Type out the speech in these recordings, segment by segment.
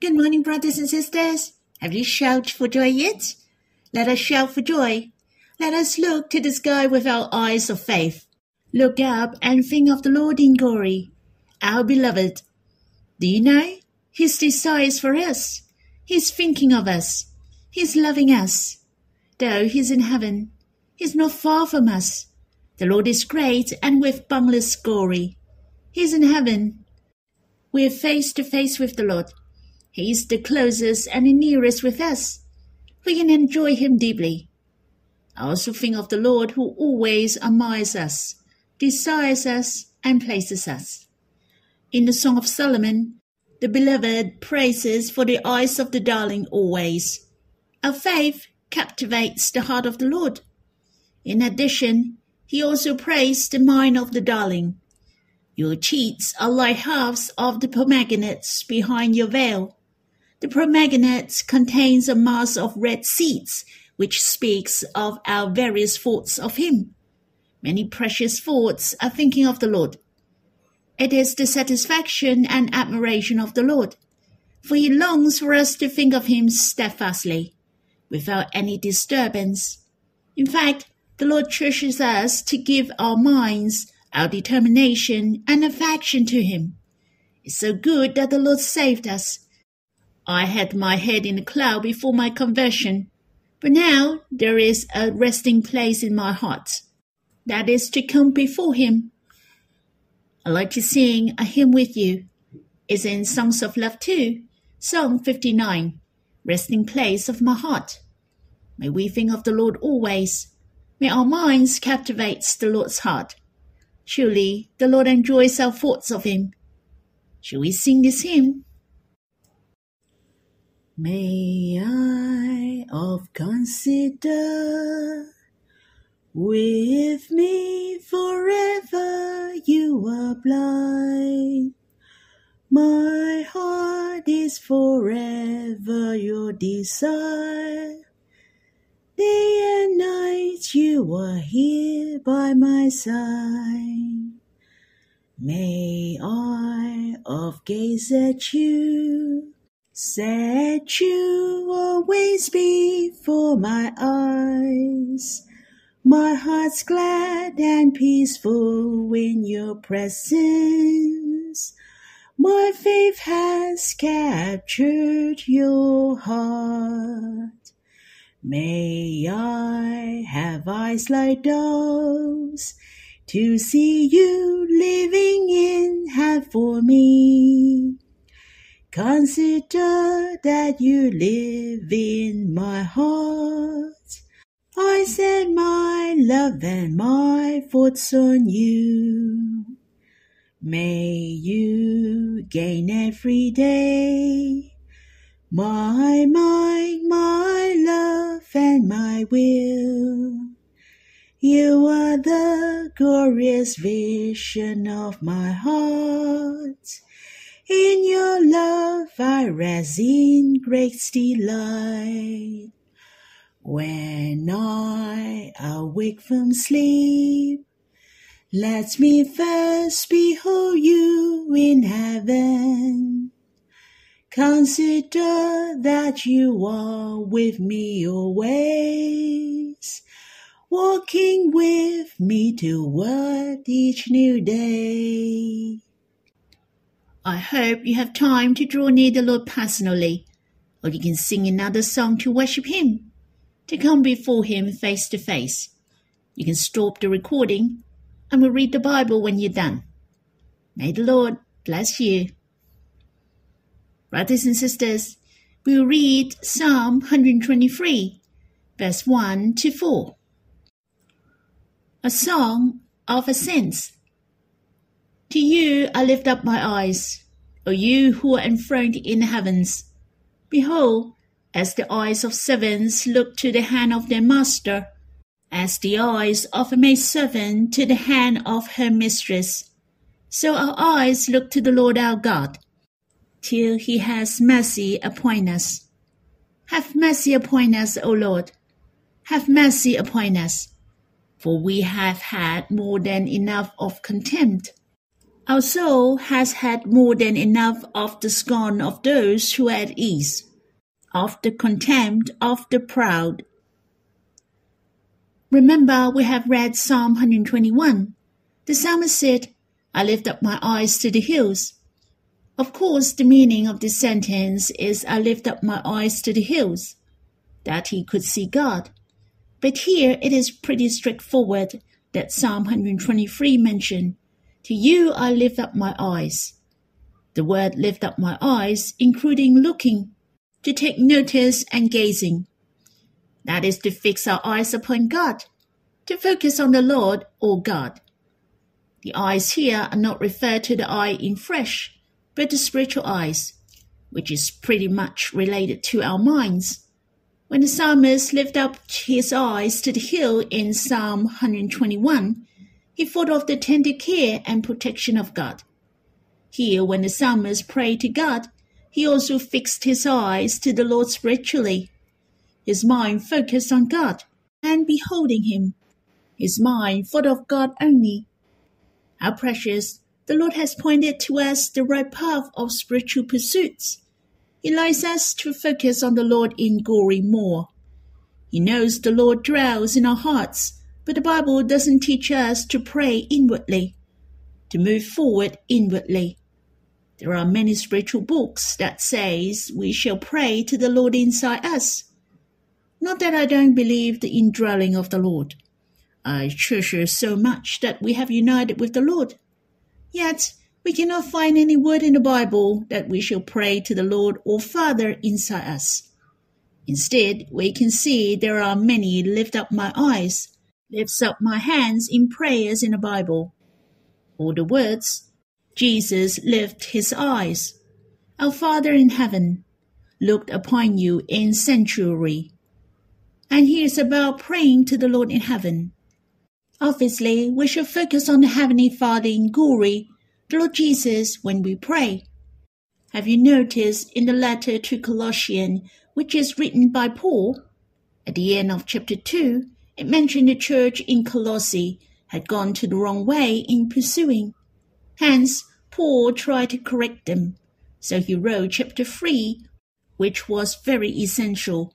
Good morning, brothers and sisters. Have you shouted for joy yet? Let us shout for joy. Let us look to the sky with our eyes of faith. Look up and think of the Lord in glory, our beloved. Do you know? His desires for us. He's thinking of us. He's loving us. Though he's in heaven, he's not far from us. The Lord is great and with boundless glory. He's in heaven. We're face to face with the Lord. He is the closest and the nearest with us. We can enjoy him deeply. I also think of the Lord who always admires us, desires us, and places us. In the Song of Solomon, the beloved praises for the eyes of the darling always. Our faith captivates the heart of the Lord. In addition, he also praised the mind of the darling. Your cheeks are like halves of the pomegranates behind your veil. The pomegranate contains a mass of red seeds, which speaks of our various thoughts of Him. Many precious thoughts are thinking of the Lord. It is the satisfaction and admiration of the Lord, for He longs for us to think of Him steadfastly, without any disturbance. In fact, the Lord treasures us to give our minds, our determination, and affection to Him. It's so good that the Lord saved us I had my head in a cloud before my conversion, but now there is a resting place in my heart. That is to come before Him. I like to sing a hymn with you. It's in Songs of Love two, Song 59, Resting Place of My Heart. May we think of the Lord always. May our minds captivate the Lord's heart. Surely the Lord enjoys our thoughts of Him. Shall we sing this hymn? May I of consider with me forever you are blind. My heart is forever your desire. Day and night you are here by my side. May I of gaze at you Set you always before my eyes. My heart's glad and peaceful in your presence. My faith has captured your heart. May I have eyes like doves to see you living in heaven for me. Consider that you live in my heart. I set my love and my thoughts on you. May you gain every day my mind, my love, and my will. You are the glorious vision of my heart. In your love I rest in great delight. When I awake from sleep, let me first behold you in heaven. Consider that you are with me always, walking with me toward each new day. I hope you have time to draw near the Lord personally, or you can sing another song to worship Him, to come before Him face to face. You can stop the recording and we'll read the Bible when you're done. May the Lord bless you. Brothers and sisters, we'll read Psalm 123, verse 1 to 4. A song of ascents to you I lift up my eyes, O you who are enthroned in the heavens. Behold, as the eyes of servants look to the hand of their master, as the eyes of a maidservant to the hand of her mistress, so our eyes look to the Lord our God, till he has mercy upon us. Have mercy upon us, O Lord. Have mercy upon us, for we have had more than enough of contempt Our soul has had more than enough of the scorn of those who are at ease, of the contempt of the proud. Remember, we have read Psalm 121. The psalmist said, I lift up my eyes to the hills. Of course, the meaning of this sentence is I lift up my eyes to the hills, that he could see God. But here it is pretty straightforward that Psalm 123 mentioned, To you I lift up my eyes. The word lift up my eyes, including looking, to take notice and gazing. That is to fix our eyes upon God, to focus on the Lord or God. The eyes here are not referred to the eye in flesh, but the spiritual eyes, which is pretty much related to our minds. When the psalmist lifted up his eyes to the hill in Psalm 121, he thought of the tender care and protection of God. Here, when the psalmist prayed to God, he also fixed his eyes to the Lord spiritually. His mind focused on God and beholding Him. His mind thought of God only. How precious! The Lord has pointed to us the right path of spiritual pursuits. He likes us to focus on the Lord in glory more. He knows the Lord dwells in our hearts, but the Bible doesn't teach us to pray inwardly, to move forward inwardly. There are many spiritual books that says we shall pray to the Lord inside us. Not that I don't believe the indwelling of the Lord. I treasure so much that we have united with the Lord. Yet we cannot find any word in the Bible that we shall pray to the Lord or Father inside us. Instead, we can see there are many lift up my eyes, lifts up my hands in prayers in the Bible. Or the words, Jesus lift his eyes. Our Father in heaven looked upon you in sanctuary. And he is about praying to the Lord in heaven. Obviously, we should focus on the Heavenly Father in glory, the Lord Jesus, when we pray. Have you noticed in the letter to Colossians, which is written by Paul, at the end of chapter 2, it mentioned the church in Colossae had gone to the wrong way in pursuing. Hence, Paul tried to correct them. So he wrote chapter 3, which was very essential.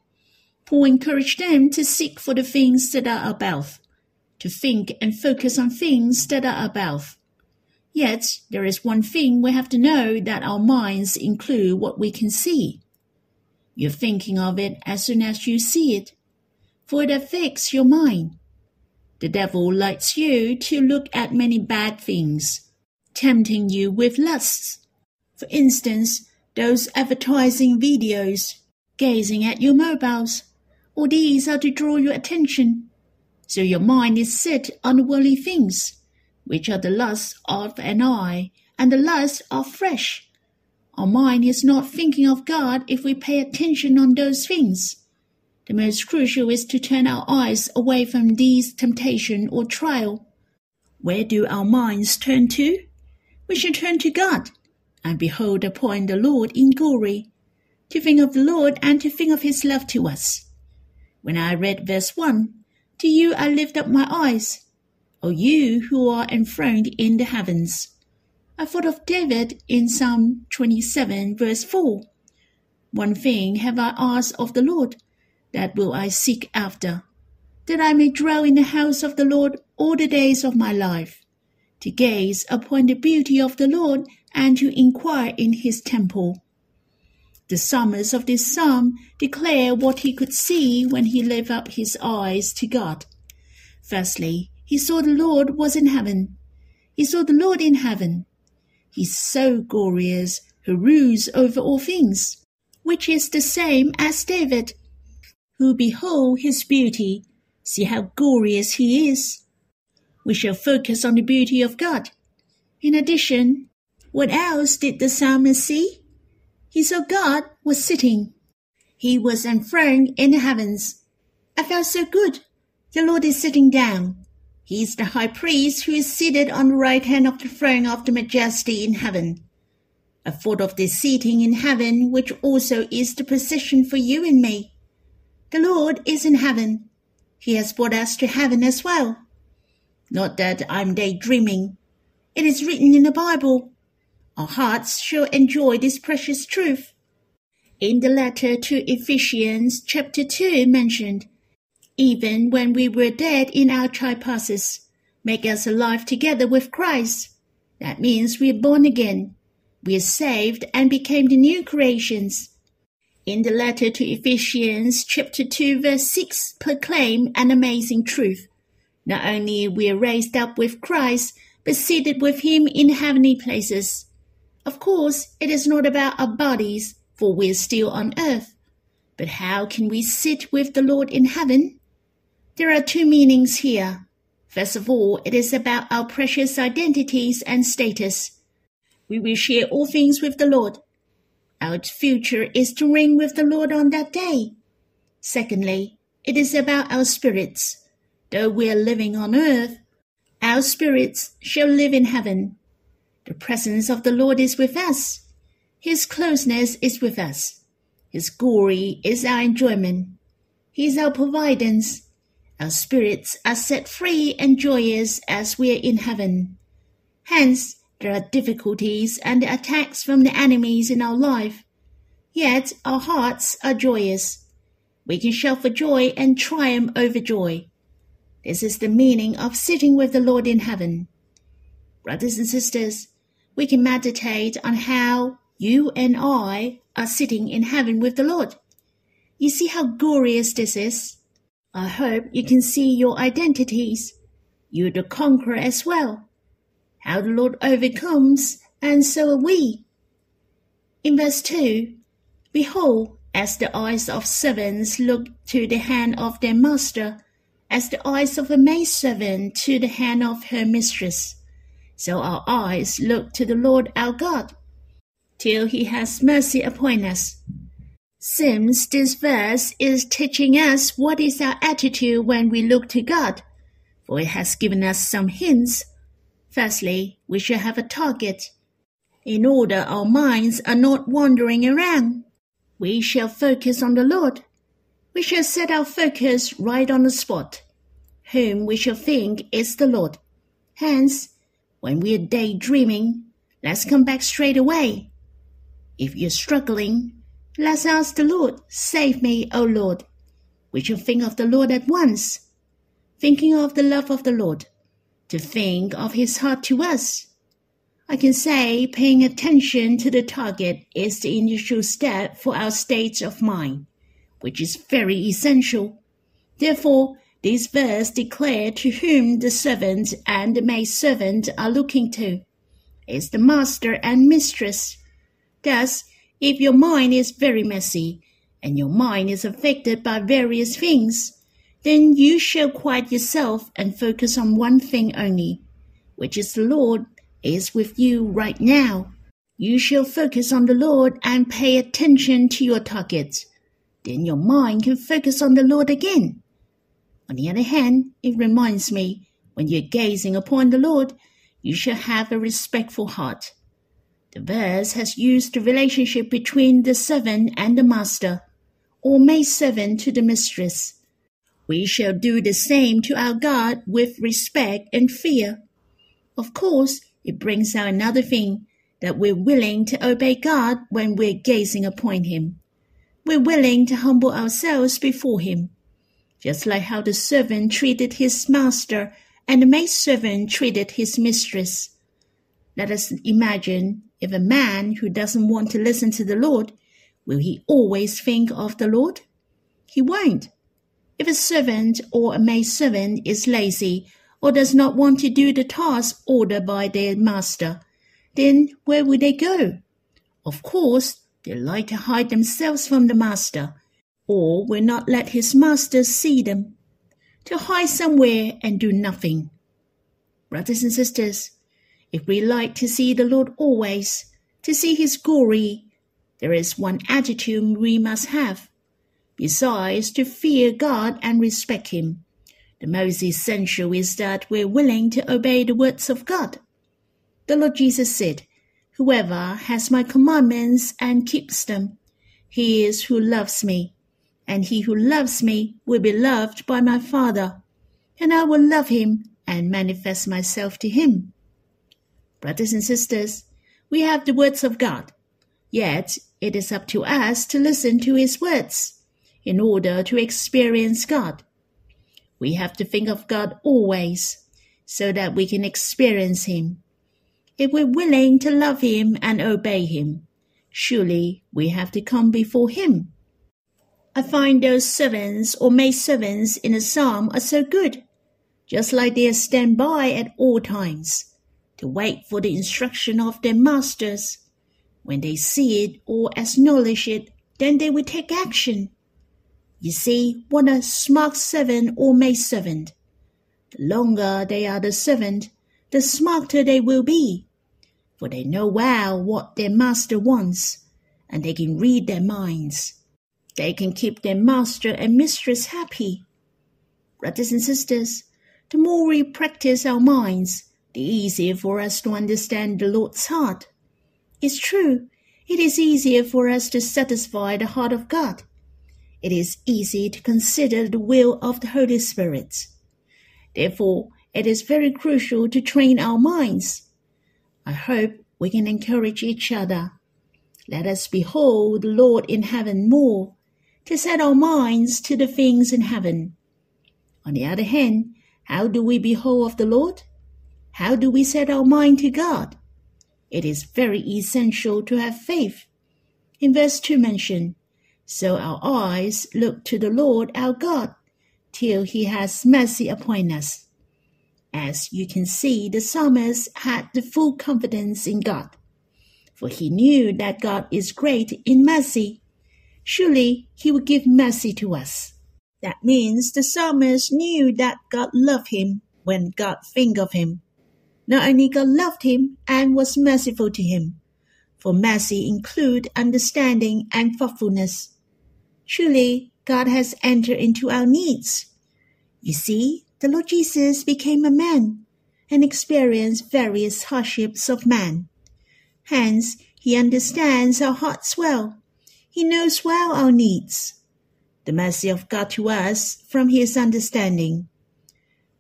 Paul encouraged them to seek for the things that are above to think and focus on things that are above. Yet, there is one thing we have to know that our minds include what we can see. You're thinking of it as soon as you see it, for it affects your mind. The devil likes you to look at many bad things, tempting you with lusts. For instance, those advertising videos, gazing at your mobiles. All these are to draw your attention so your mind is set on worldly things, which are the lusts of an eye and the lust of flesh. Our mind is not thinking of God if we pay attention on those things. The most crucial is to turn our eyes away from these temptation or trial. Where do our minds turn to? We should turn to God and behold upon the Lord in glory, to think of the Lord and to think of his love to us. When I read verse 1, to you I lift up my eyes, O you who are enthroned in the heavens. I thought of David in Psalm 27, verse 4. One thing have I asked of the Lord, that will I seek after, that I may dwell in the house of the Lord all the days of my life, to gaze upon the beauty of the Lord and to inquire in his temple. The summers of this psalm declare what he could see when he lifted up his eyes to God. Firstly, he saw the Lord was in heaven. He saw the Lord in heaven. He's so glorious who rules over all things, which is the same as David, who behold his beauty, see how glorious he is. We shall focus on the beauty of God. In addition, what else did the psalmist see? he saw God was sitting. He was enthroned in the heavens. I felt so good. The Lord is sitting down. He is the high priest who is seated on the right hand of the throne of the majesty in heaven. I thought of this seating in heaven, which also is the position for you and me. The Lord is in heaven. He has brought us to heaven as well. Not that I'm daydreaming. It is written in the Bible. Our hearts shall enjoy this precious truth. In the letter to Ephesians, chapter 2 mentioned, even when we were dead in our trespasses, make us alive together with Christ. That means we are born again. We are saved and became the new creations. In the letter to Ephesians, chapter 2, verse 6, proclaim an amazing truth. Not only we are raised up with Christ, but seated with him in heavenly places. Of course, it is not about our bodies, for we are still on earth. But how can we sit with the Lord in heaven? There are two meanings here. First of all, it is about our precious identities and status. We will share all things with the Lord. Our future is to reign with the Lord on that day. Secondly, it is about our spirits. Though we are living on earth, our spirits shall live in heaven. The presence of the Lord is with us. His closeness is with us. His glory is our enjoyment. He is our providence. Our spirits are set free and joyous as we are in heaven. Hence, there are difficulties and attacks from the enemies in our life. Yet our hearts are joyous. We can shout for joy and triumph over joy. This is the meaning of sitting with the Lord in heaven. Brothers and sisters, we can meditate on how you and I are sitting in heaven with the Lord. You see how glorious this is? I hope you can see your identities. You're the conqueror as well. How the Lord overcomes, and so are we. In verse 2, Behold, as the eyes of servants look to the hand of their master, as the eyes of a maidservant to the hand of her mistress. So our eyes look to the Lord our God, till he has mercy upon us. Seems this verse is teaching us what is our attitude when we look to God, for it has given us some hints. Firstly, we should have a target. In order our minds are not wandering around, we shall focus on the Lord we shall set our focus right on the spot, whom we shall think is the Lord. Hence, when we are daydreaming, let's come back straight away. If you're struggling, let's ask the Lord, Save me, O Lord. We shall think of the Lord at once, thinking of the love of the Lord, to think of his heart to us. I can say paying attention to the target is the initial step for our state of mind which is very essential. Therefore, this verse declares to whom the servant and the maidservant are looking to is the master and mistress. Thus, if your mind is very messy, and your mind is affected by various things, then you shall quiet yourself and focus on one thing only, which is the Lord is with you right now. You shall focus on the Lord and pay attention to your targets then your mind can focus on the Lord again. On the other hand, it reminds me when you're gazing upon the Lord, you shall have a respectful heart. The verse has used the relationship between the servant and the master, or maid servant to the mistress. We shall do the same to our God with respect and fear. Of course, it brings out another thing that we're willing to obey God when we're gazing upon Him we're willing to humble ourselves before him, just like how the servant treated his master and the maidservant treated his mistress. Let us imagine if a man who doesn't want to listen to the Lord, will he always think of the Lord? He won't. If a servant or a maidservant is lazy or does not want to do the task ordered by their master, then where will they go? Of course, they like to hide themselves from the master, or will not let his master see them, to hide somewhere and do nothing. Brothers and sisters, if we like to see the Lord always, to see his glory, there is one attitude we must have. Besides, to fear God and respect him. The most essential is that we're willing to obey the words of God. The Lord Jesus said, Whoever has my commandments and keeps them, he is who loves me. And he who loves me will be loved by my Father, and I will love him and manifest myself to him. Brothers and sisters, we have the words of God, yet it is up to us to listen to His words in order to experience God. We have to think of God always so that we can experience Him. If we're willing to love Him and obey Him, surely we have to come before Him. I find those servants or maid servants in the psalm are so good, just like they stand by at all times to wait for the instruction of their masters. When they see it or acknowledge it, then they will take action. You see, what a smart servant or maid servant. The longer they are the servant, the smarter they will be, for they know well what their master wants, and they can read their minds. They can keep their master and mistress happy. Brothers and sisters, the more we practice our minds, the easier for us to understand the Lord's heart. It's true, it is easier for us to satisfy the heart of God. It is easy to consider the will of the Holy Spirit. Therefore, it is very crucial to train our minds. I hope we can encourage each other. Let us behold the Lord in heaven more, to set our minds to the things in heaven. On the other hand, how do we behold of the Lord? How do we set our mind to God? It is very essential to have faith. In verse 2 mentioned, So our eyes look to the Lord our God, till he has mercy upon us. As you can see, the psalmist had the full confidence in God, for he knew that God is great in mercy. Surely he will give mercy to us. That means the psalmist knew that God loved him when God think of him. Not only God loved him and was merciful to him, for mercy include understanding and thoughtfulness. Truly, God has entered into our needs. You see, the Lord Jesus became a man and experienced various hardships of man. Hence, he understands our hearts well. He knows well our needs. The mercy of God to us from his understanding.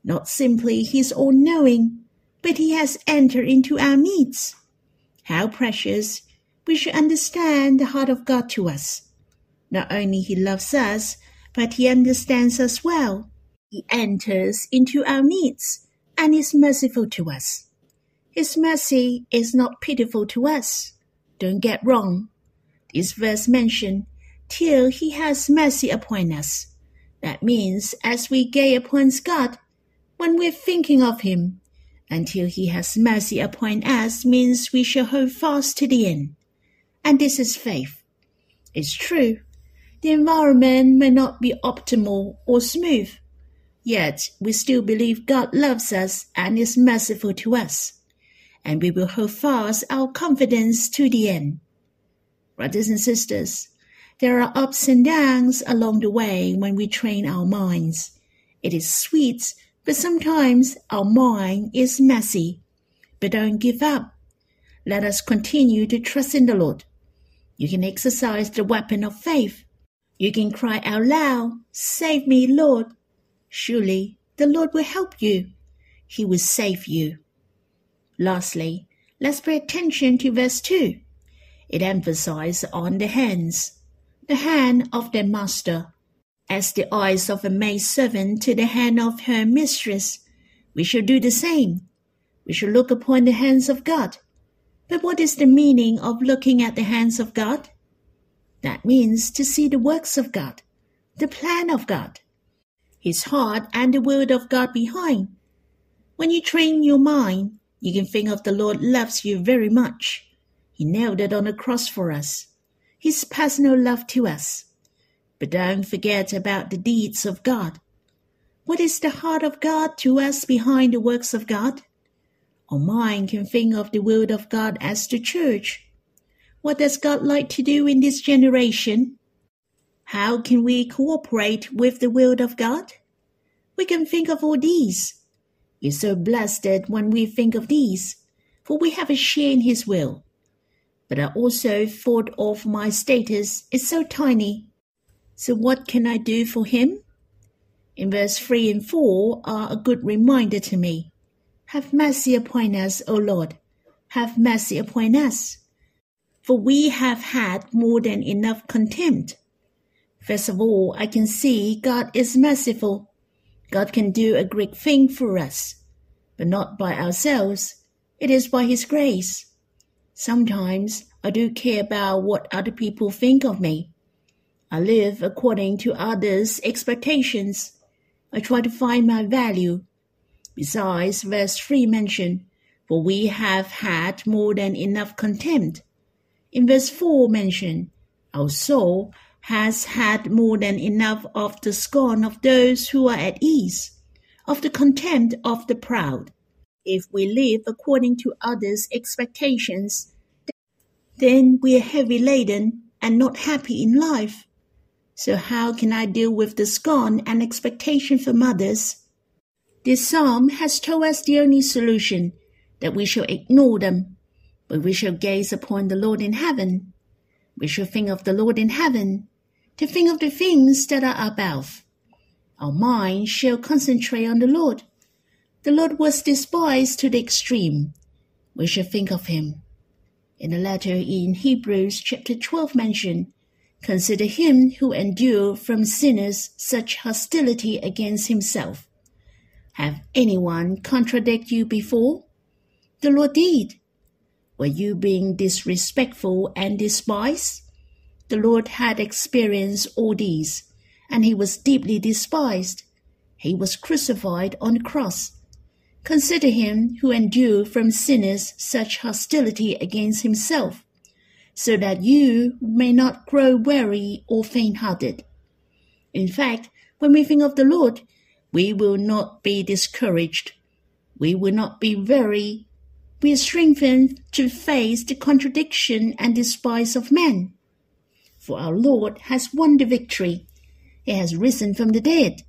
Not simply his all knowing, but he has entered into our needs. How precious we should understand the heart of God to us. Not only he loves us, but he understands us well. He enters into our needs and is merciful to us. His mercy is not pitiful to us. Don't get wrong. This verse mentioned, till he has mercy upon us. That means as we gaze upon God, when we're thinking of him, until he has mercy upon us means we shall hold fast to the end. And this is faith. It's true, the environment may not be optimal or smooth, yet we still believe God loves us and is merciful to us, and we will hold fast our confidence to the end. Brothers and sisters, there are ups and downs along the way when we train our minds. It is sweet but sometimes our mind is messy. But don't give up. Let us continue to trust in the Lord. You can exercise the weapon of faith. You can cry out loud, Save me, Lord. Surely the Lord will help you. He will save you. Lastly, let's pay attention to verse 2. It emphasizes on the hands, the hand of their master as the eyes of a maid servant to the hand of her mistress. We shall do the same. We shall look upon the hands of God. But what is the meaning of looking at the hands of God? That means to see the works of God, the plan of God, His heart and the word of God behind. When you train your mind, you can think of the Lord loves you very much. He nailed it on the cross for us. His personal love to us. But don't forget about the deeds of God. What is the heart of God to us behind the works of God? Our mind can think of the will of God as the church. What does God like to do in this generation? How can we cooperate with the will of God? We can think of all these. We're so blessed when we think of these, for we have a share in His will. But I also thought of my status is so tiny so what can I do for him? In verse 3 and 4 are a good reminder to me. Have mercy upon us, O Lord, have mercy upon us. For we have had more than enough contempt. First of all, I can see God is merciful. God can do a great thing for us, but not by ourselves. It is by His grace. Sometimes I do care about what other people think of me. I live according to others' expectations. I try to find my value. Besides, verse 3 mentioned, for we have had more than enough contempt. In verse 4 mentioned, our soul has had more than enough of the scorn of those who are at ease, of the contempt of the proud. If we live according to others' expectations, then we are heavy laden and not happy in life. So how can I deal with the scorn and expectation from others? This psalm has told us the only solution that we shall ignore them, we shall gaze upon the Lord in heaven. We shall think of the Lord in heaven, to think of the things that are above. Our mind shall concentrate on the Lord. The Lord was despised to the extreme. We shall think of him. In the letter in Hebrews chapter 12 mentioned, Consider him who endured from sinners such hostility against himself. Have anyone contradict you before? The Lord did. Were you being disrespectful and despised? The Lord had experienced all these, and he was deeply despised. He was crucified on the cross. Consider him who endured from sinners such hostility against himself, so that you may not grow weary or faint hearted. In fact, when we think of the Lord, we will not be discouraged. We will not be weary we are strengthened to face the contradiction and despise of men. For our Lord has won the victory. He has risen from the dead.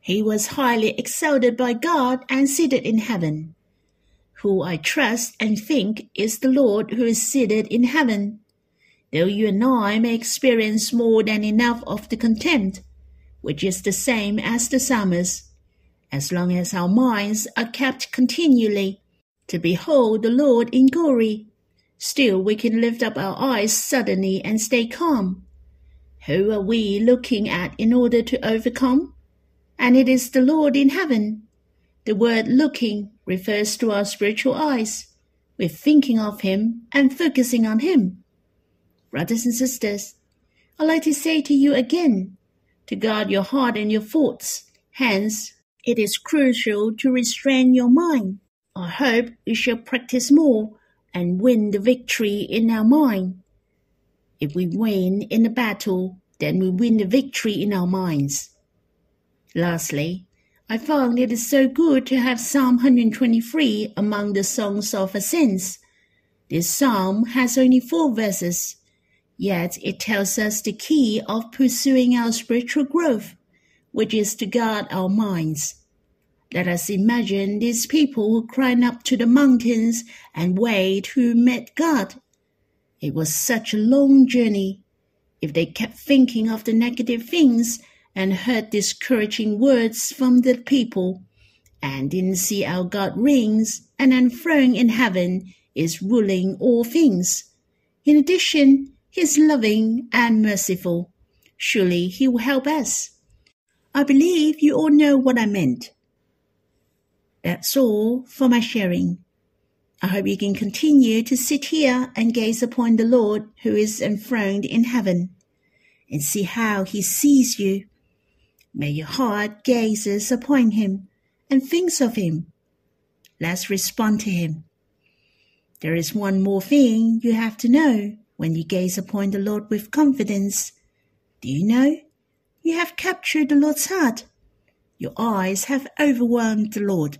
He was highly exalted by God and seated in heaven. Who I trust and think is the Lord who is seated in heaven. Though you and I may experience more than enough of the contempt, which is the same as the psalmist, as long as our minds are kept continually to behold the Lord in glory. Still, we can lift up our eyes suddenly and stay calm. Who are we looking at in order to overcome? And it is the Lord in heaven. The word looking refers to our spiritual eyes. We're thinking of Him and focusing on Him. Brothers and sisters, I'd like to say to you again to guard your heart and your thoughts. Hence, it is crucial to restrain your mind I hope we shall practice more and win the victory in our mind. If we win in the battle, then we win the victory in our minds. Lastly, I found it is so good to have Psalm 123 among the songs of ascents. This psalm has only four verses, yet it tells us the key of pursuing our spiritual growth, which is to guard our minds. Let us imagine these people who up to the mountains and wait who met God. It was such a long journey. If they kept thinking of the negative things and heard discouraging words from the people, and didn't see how God reigns and enthroned in heaven is ruling all things. In addition, he is loving and merciful. Surely he will help us. I believe you all know what I meant. That's all for my sharing. I hope you can continue to sit here and gaze upon the Lord who is enthroned in heaven and see how he sees you. May your heart gazes upon him and thinks of him. Let's respond to him. There is one more thing you have to know when you gaze upon the Lord with confidence. Do you know? You have captured the Lord's heart. Your eyes have overwhelmed the Lord.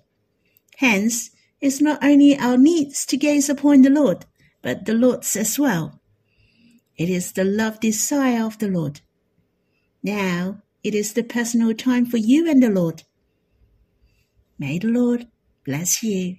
Hence, it's not only our needs to gaze upon the Lord, but the Lord's as well. It is the love desire of the Lord. Now, it is the personal time for you and the Lord. May the Lord bless you.